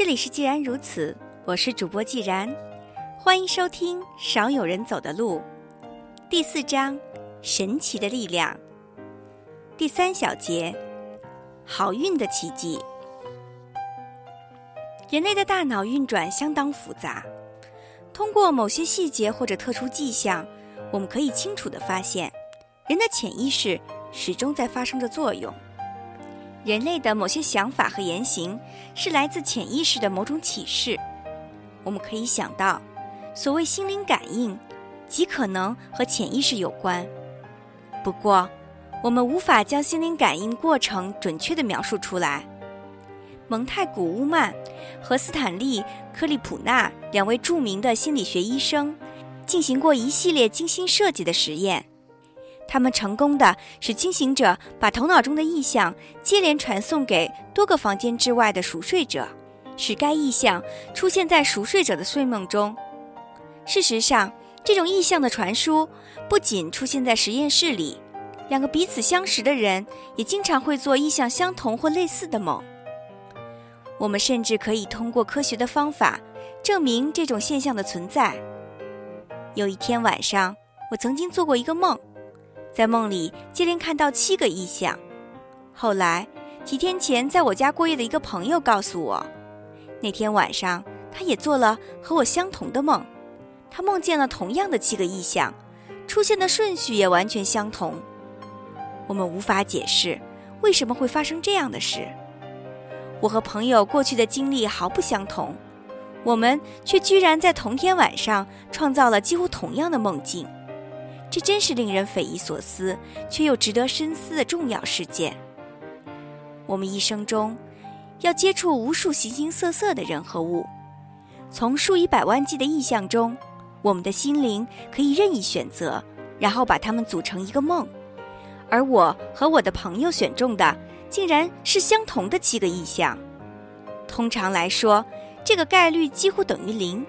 这里是既然如此，我是主播既然，欢迎收听《少有人走的路》第四章：神奇的力量。第三小节：好运的奇迹。人类的大脑运转相当复杂，通过某些细节或者特殊迹象，我们可以清楚地发现，人的潜意识始终在发生着作用。人类的某些想法和言行是来自潜意识的某种启示。我们可以想到，所谓心灵感应，极可能和潜意识有关。不过，我们无法将心灵感应过程准确地描述出来。蒙泰古乌曼和斯坦利·科利普纳两位著名的心理学医生进行过一系列精心设计的实验。他们成功的使清醒者把头脑中的意象接连传送给多个房间之外的熟睡者，使该意象出现在熟睡者的睡梦中。事实上，这种意象的传输不仅出现在实验室里，两个彼此相识的人也经常会做意象相同或类似的梦。我们甚至可以通过科学的方法证明这种现象的存在。有一天晚上，我曾经做过一个梦。在梦里接连看到七个异象，后来几天前在我家过夜的一个朋友告诉我，那天晚上他也做了和我相同的梦，他梦见了同样的七个异象，出现的顺序也完全相同。我们无法解释为什么会发生这样的事。我和朋友过去的经历毫不相同，我们却居然在同天晚上创造了几乎同样的梦境。这真是令人匪夷所思，却又值得深思的重要事件。我们一生中要接触无数形形色色的人和物，从数以百万计的意象中，我们的心灵可以任意选择，然后把它们组成一个梦。而我和我的朋友选中的，竟然是相同的七个意象。通常来说，这个概率几乎等于零，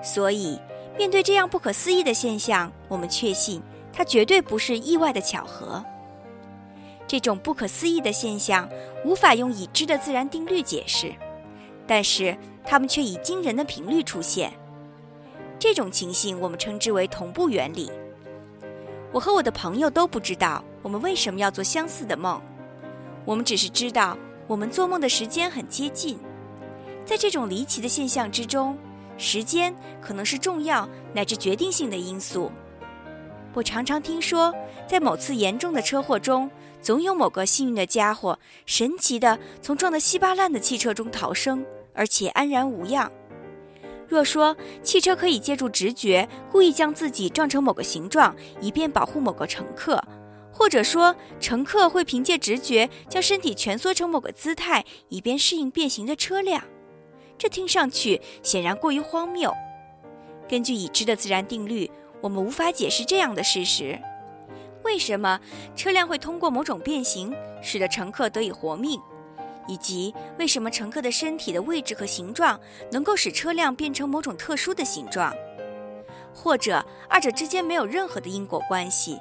所以。面对这样不可思议的现象，我们确信它绝对不是意外的巧合。这种不可思议的现象无法用已知的自然定律解释，但是它们却以惊人的频率出现。这种情形我们称之为同步原理。我和我的朋友都不知道我们为什么要做相似的梦，我们只是知道我们做梦的时间很接近。在这种离奇的现象之中。时间可能是重要乃至决定性的因素。我常常听说，在某次严重的车祸中，总有某个幸运的家伙神奇地从撞得稀巴烂的汽车中逃生，而且安然无恙。若说汽车可以借助直觉，故意将自己撞成某个形状，以便保护某个乘客，或者说乘客会凭借直觉将身体蜷缩成某个姿态，以便适应变形的车辆。这听上去显然过于荒谬。根据已知的自然定律，我们无法解释这样的事实：为什么车辆会通过某种变形使得乘客得以活命，以及为什么乘客的身体的位置和形状能够使车辆变成某种特殊的形状，或者二者之间没有任何的因果关系，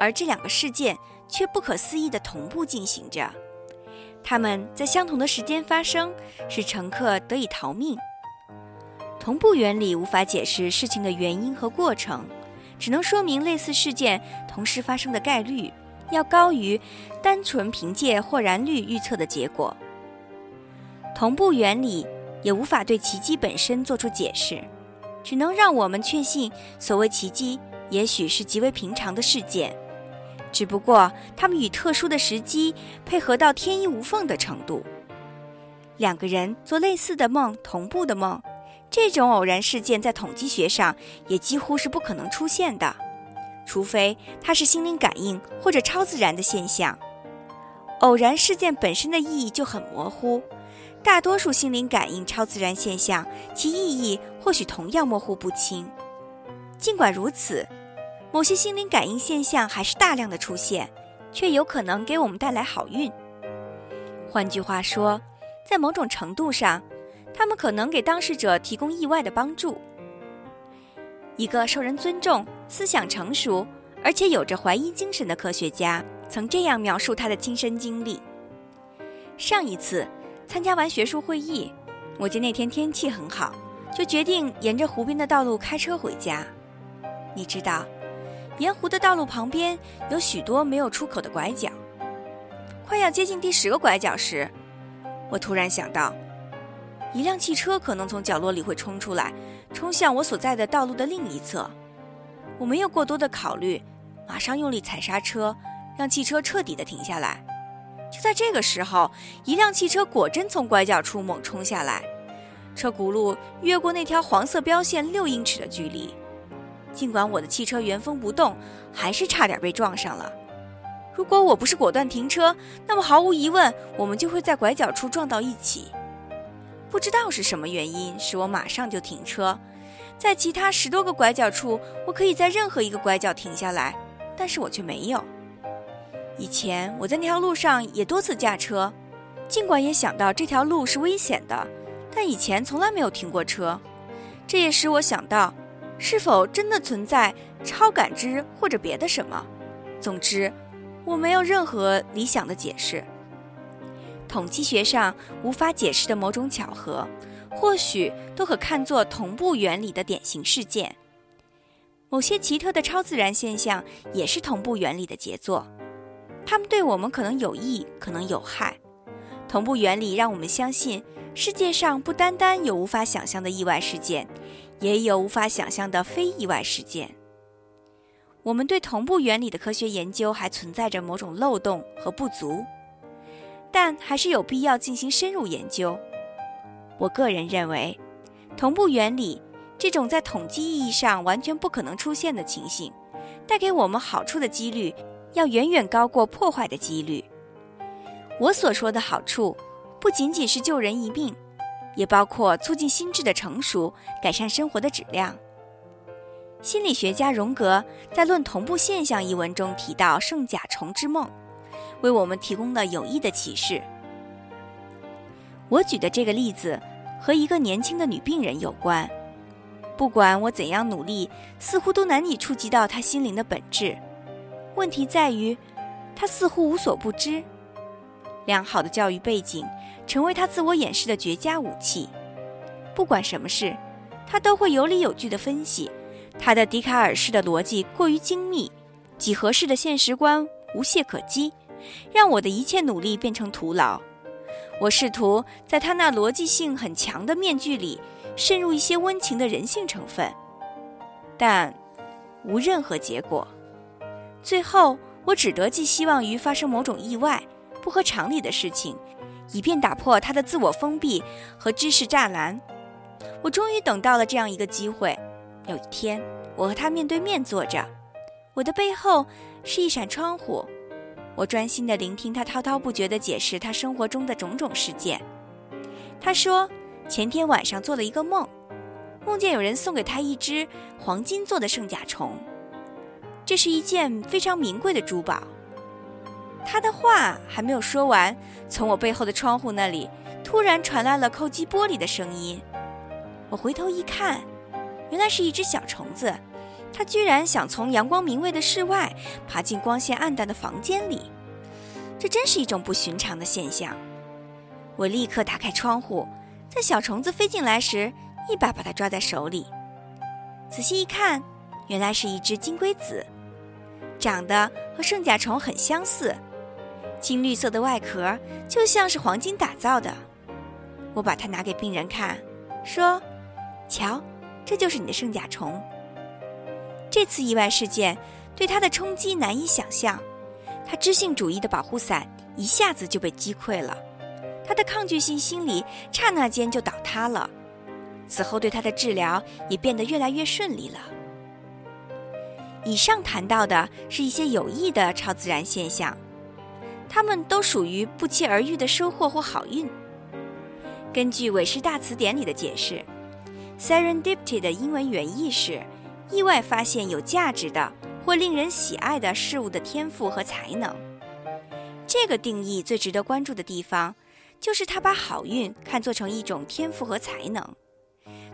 而这两个事件却不可思议地同步进行着。他们在相同的时间发生，使乘客得以逃命。同步原理无法解释事情的原因和过程，只能说明类似事件同时发生的概率要高于单纯凭借或然率预测的结果。同步原理也无法对奇迹本身做出解释，只能让我们确信所谓奇迹也许是极为平常的事件。只不过，他们与特殊的时机配合到天衣无缝的程度。两个人做类似的梦，同步的梦，这种偶然事件在统计学上也几乎是不可能出现的，除非它是心灵感应或者超自然的现象。偶然事件本身的意义就很模糊，大多数心灵感应、超自然现象，其意义或许同样模糊不清。尽管如此。某些心灵感应现象还是大量的出现，却有可能给我们带来好运。换句话说，在某种程度上，他们可能给当事者提供意外的帮助。一个受人尊重、思想成熟，而且有着怀疑精神的科学家曾这样描述他的亲身经历：上一次参加完学术会议，我见那天天气很好，就决定沿着湖边的道路开车回家。你知道，沿湖的道路旁边有许多没有出口的拐角。快要接近第十个拐角时，我突然想到，一辆汽车可能从角落里会冲出来，冲向我所在的道路的另一侧。我没有过多的考虑，马上用力踩刹车，让汽车彻底的停下来。就在这个时候，一辆汽车果真从拐角处猛冲下来，车轱辘越过那条黄色标线六英尺的距离。尽管我的汽车原封不动，还是差点被撞上了。如果我不是果断停车，那么毫无疑问，我们就会在拐角处撞到一起。不知道是什么原因，使我马上就停车。在其他十多个拐角处，我可以在任何一个拐角停下来，但是我却没有。以前我在那条路上也多次驾车，尽管也想到这条路是危险的，但以前从来没有停过车。这也使我想到，是否真的存在超感知或者别的什么？总之，我没有任何理想的解释。统计学上无法解释的某种巧合，或许都可看作同步原理的典型事件。某些奇特的超自然现象也是同步原理的杰作。它们对我们可能有益，可能有害。同步原理让我们相信，世界上不单单有无法想象的意外事件，也有无法想象的非意外事件。我们对同步原理的科学研究还存在着某种漏洞和不足，但还是有必要进行深入研究。我个人认为，同步原理这种在统计意义上完全不可能出现的情形，带给我们好处的几率。要远远高过破坏的几率。我所说的好处，不仅仅是救人一命，也包括促进心智的成熟，改善生活的质量。心理学家荣格在《论同步现象》一文中提到圣甲虫之梦，为我们提供了有益的启示。我举的这个例子和一个年轻的女病人有关。不管我怎样努力，似乎都难以触及到她心灵的本质。问题在于，他似乎无所不知。良好的教育背景成为他自我掩饰的绝佳武器。不管什么事，他都会有理有据地分析。他的笛卡尔式的逻辑过于精密，几何式的现实观无懈可击，让我的一切努力变成徒劳。我试图在他那逻辑性很强的面具里渗入一些温情的人性成分，但无任何结果。最后，我只得寄希望于发生某种意外、不合常理的事情，以便打破他的自我封闭和知识栅栏。我终于等到了这样一个机会。有一天，我和他面对面坐着，我的背后是一扇窗户。我专心地聆听他滔滔不绝地解释他生活中的种种事件。他说，前天晚上做了一个梦，梦见有人送给他一只黄金做的圣甲虫。这是一件非常名贵的珠宝。他的话还没有说完，从我背后的窗户那里突然传来了叩击玻璃的声音。我回头一看，原来是一只小虫子，它居然想从阳光明媚的室外爬进光线暗淡的房间里。这真是一种不寻常的现象。我立刻打开窗户，在小虫子飞进来时，一把把它抓在手里。仔细一看，原来是一只金龟子。长得和圣甲虫很相似，金绿色的外壳就像是黄金打造的。我把它拿给病人看，说：“瞧，这就是你的圣甲虫。”这次意外事件对他的冲击难以想象，他知性主义的保护伞一下子就被击溃了，他的抗拒性心理刹那间就倒塌了。此后对他的治疗也变得越来越顺利了。以上谈到的是一些有益的超自然现象，它们都属于不期而遇的收获或好运。根据韦氏大词典里的解释，serendipity 的英文原意是意外发现有价值的或令人喜爱的事物的天赋和才能。这个定义最值得关注的地方，就是他把好运看作成一种天赋和才能。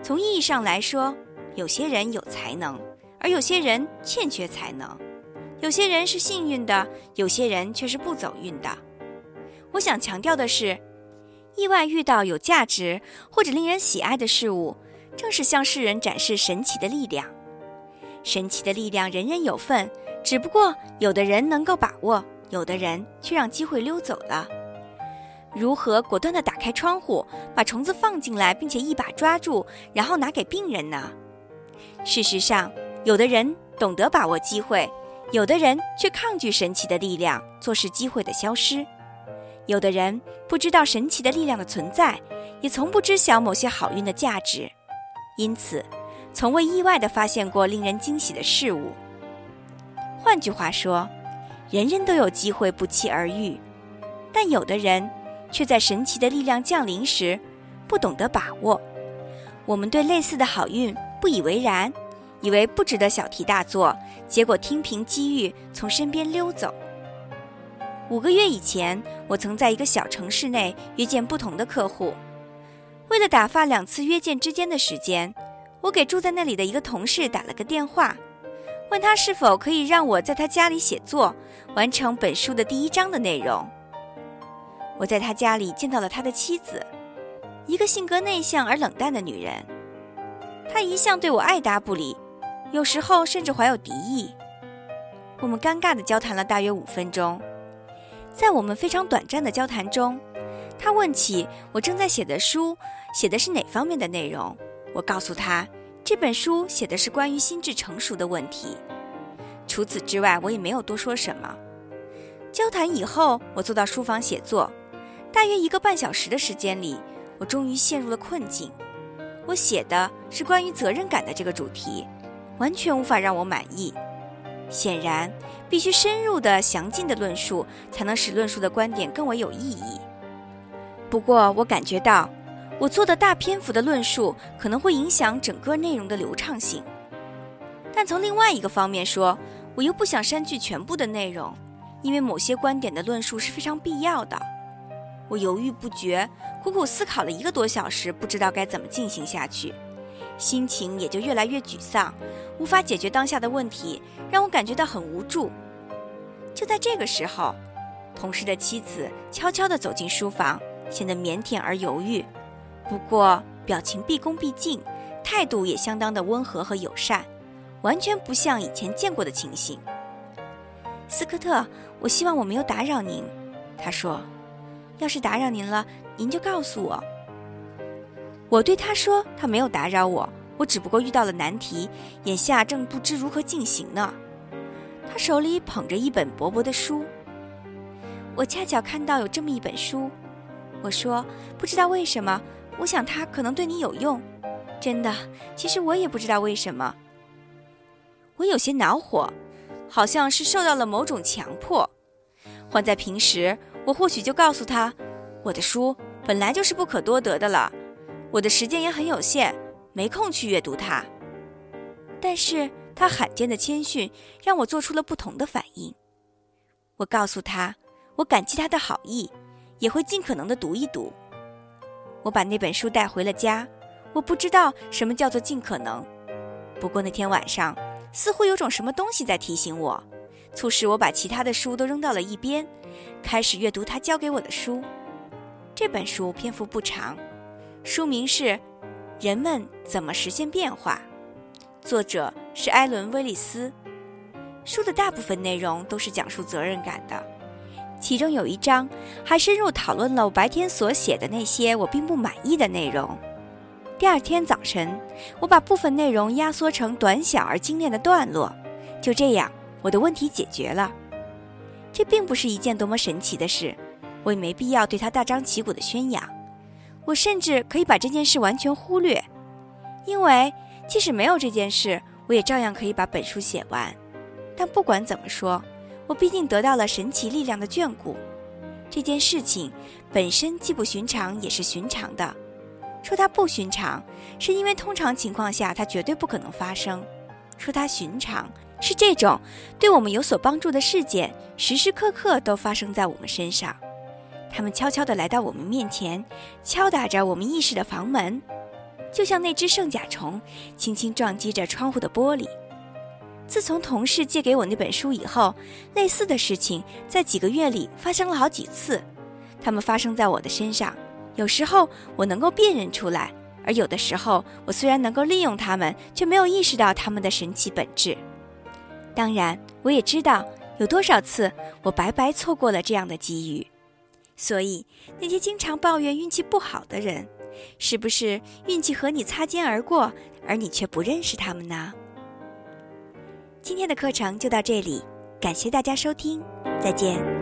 从意义上来说，有些人有才能。而有些人欠缺才能，有些人是幸运的，有些人却是不走运的。我想强调的是，意外遇到有价值或者令人喜爱的事物，正是向世人展示神奇的力量。神奇的力量人人有份，只不过有的人能够把握，有的人却让机会溜走了。如何果断地打开窗户，把虫子放进来，并且一把抓住，然后拿给病人呢？事实上，有的人懂得把握机会，有的人却抗拒神奇的力量，坐视机会的消失。有的人不知道神奇的力量的存在，也从不知晓某些好运的价值，因此，从未意外地发现过令人惊喜的事物。换句话说，人人都有机会不期而遇，但有的人却在神奇的力量降临时不懂得把握。我们对类似的好运。不以为然，以为不值得小题大做，结果听凭机遇从身边溜走。五个月以前，我曾在一个小城市内约见不同的客户，为了打发两次约见之间的时间，我给住在那里的一个同事打了个电话，问他是否可以让我在他家里写作，完成本书的第一章的内容。我在他家里见到了他的妻子，一个性格内向而冷淡的女人。他一向对我爱答不理，有时候甚至怀有敌意。我们尴尬地交谈了大约五分钟，在我们非常短暂的交谈中，他问起我正在写的书写的是哪方面的内容。我告诉他，这本书写的是关于心智成熟的问题。除此之外，我也没有多说什么。交谈以后，我坐到书房写作，大约一个半小时的时间里，我终于陷入了困境。我写的是关于责任感的这个主题，完全无法让我满意。显然，必须深入的、详尽的论述，才能使论述的观点更为有意义。不过，我感觉到，我做的大篇幅的论述可能会影响整个内容的流畅性。但从另外一个方面说，我又不想删去全部的内容，因为某些观点的论述是非常必要的。我犹豫不决。苦苦思考了一个多小时，不知道该怎么进行下去，心情也就越来越沮丧，无法解决当下的问题，让我感觉到很无助。就在这个时候，同事的妻子悄悄地走进书房，显得腼腆而犹豫，不过表情毕恭毕敬，态度也相当的温和和友善，完全不像以前见过的情形。斯科特，我希望我没有打扰您，他说。要是打扰您了，您就告诉我。我对他说：“他没有打扰我，我只不过遇到了难题，眼下正不知如何进行呢。”他手里捧着一本薄薄的书。我恰巧看到有这么一本书，我说：“不知道为什么，我想它可能对你有用。”真的，其实我也不知道为什么。我有些恼火，好像是受到了某种强迫。换在平时。我或许就告诉他，我的书本来就是不可多得的了，我的时间也很有限，没空去阅读它。但是他罕见的谦逊让我做出了不同的反应。我告诉他，我感激他的好意，也会尽可能的读一读。我把那本书带回了家，我不知道什么叫做尽可能。不过那天晚上，似乎有种什么东西在提醒我，促使我把其他的书都扔到了一边。开始阅读他交给我的书。这本书篇幅不长，书名是《人们怎么实现变化》，作者是艾伦·威利斯。书的大部分内容都是讲述责任感的，其中有一章还深入讨论了我白天所写的那些我并不满意的内容。第二天早晨，我把部分内容压缩成短小而精炼的段落，就这样，我的问题解决了。这并不是一件多么神奇的事，我也没必要对他大张旗鼓的宣扬。我甚至可以把这件事完全忽略，因为即使没有这件事，我也照样可以把本书写完。但不管怎么说，我毕竟得到了神奇力量的眷顾。这件事情本身既不寻常，也是寻常的。说它不寻常，是因为通常情况下它绝对不可能发生；说它寻常。是这种对我们有所帮助的事件，时时刻刻都发生在我们身上。他们悄悄地来到我们面前，敲打着我们意识的房门，就像那只圣甲虫轻轻撞击着窗户的玻璃。自从同事借给我那本书以后，类似的事情在几个月里发生了好几次。它们发生在我的身上，有时候我能够辨认出来，而有的时候我虽然能够利用它们，却没有意识到它们的神奇本质。当然，我也知道有多少次我白白错过了这样的机遇。所以，那些经常抱怨运气不好的人，是不是运气和你擦肩而过，而你却不认识他们呢？今天的课程就到这里，感谢大家收听，再见。